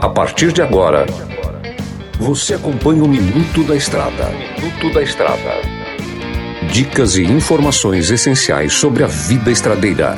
A partir de agora, você acompanha o Minuto da Estrada. Minuto da Estrada. Dicas e informações essenciais sobre a vida estradeira.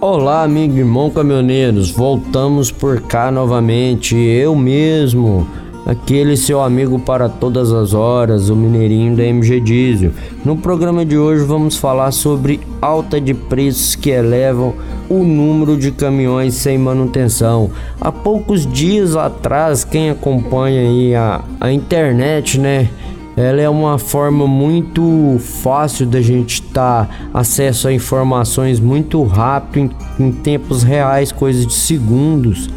Olá, amigo e irmão caminhoneiros, voltamos por cá novamente. Eu mesmo, aquele seu amigo para todas as horas, o Mineirinho da MG Diesel. No programa de hoje vamos falar sobre alta de preços que elevam o número de caminhões sem manutenção. Há poucos dias atrás, quem acompanha aí a, a internet, né? ela é uma forma muito fácil da gente estar tá acesso a informações muito rápido em, em, tempos reais, coisas de segundos.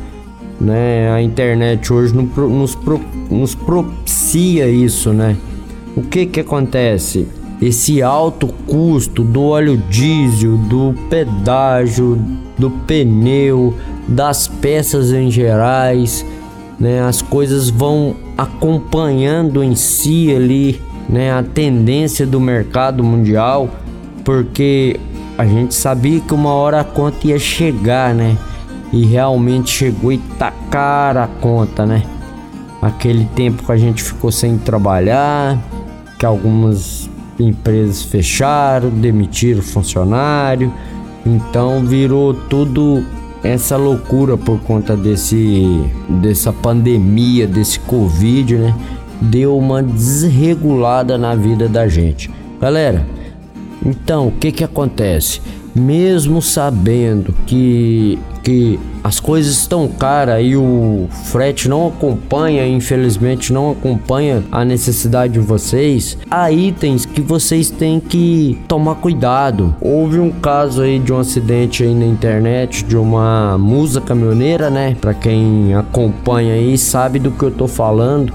Né? A internet hoje nos, pro, nos propicia isso, né? O que que acontece? Esse alto custo do óleo diesel, do pedágio, do pneu, das peças em gerais, né? As coisas vão acompanhando em si ali, né, a tendência do mercado mundial, porque a gente sabia que uma hora a conta ia chegar, né? E realmente chegou e tá cara a conta, né? Aquele tempo que a gente ficou sem trabalhar, que algumas empresas fecharam, demitiram funcionário, então virou tudo essa loucura por conta desse dessa pandemia, desse Covid, né? Deu uma desregulada na vida da gente. Galera, então o que que acontece? Mesmo sabendo que que as coisas estão caras e o frete não acompanha, infelizmente não acompanha a necessidade de vocês, há itens que vocês têm que tomar cuidado. Houve um caso aí de um acidente aí na internet de uma musa caminhoneira, né? Para quem acompanha aí sabe do que eu tô falando.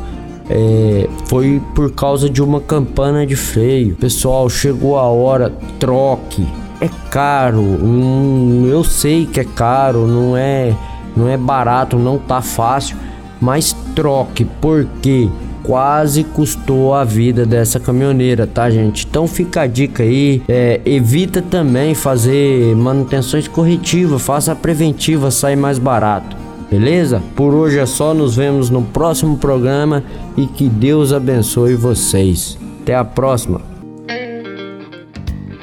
É, foi por causa de uma campana de freio. Pessoal, chegou a hora, troque é caro. Hum, eu sei que é caro, não é, não é barato, não tá fácil, mas troque porque quase custou a vida dessa caminhoneira, tá, gente? Então fica a dica aí. É, evita também fazer manutenções corretivas, faça a preventiva, sai mais barato. Beleza? Por hoje é só, nos vemos no próximo programa e que Deus abençoe vocês. Até a próxima.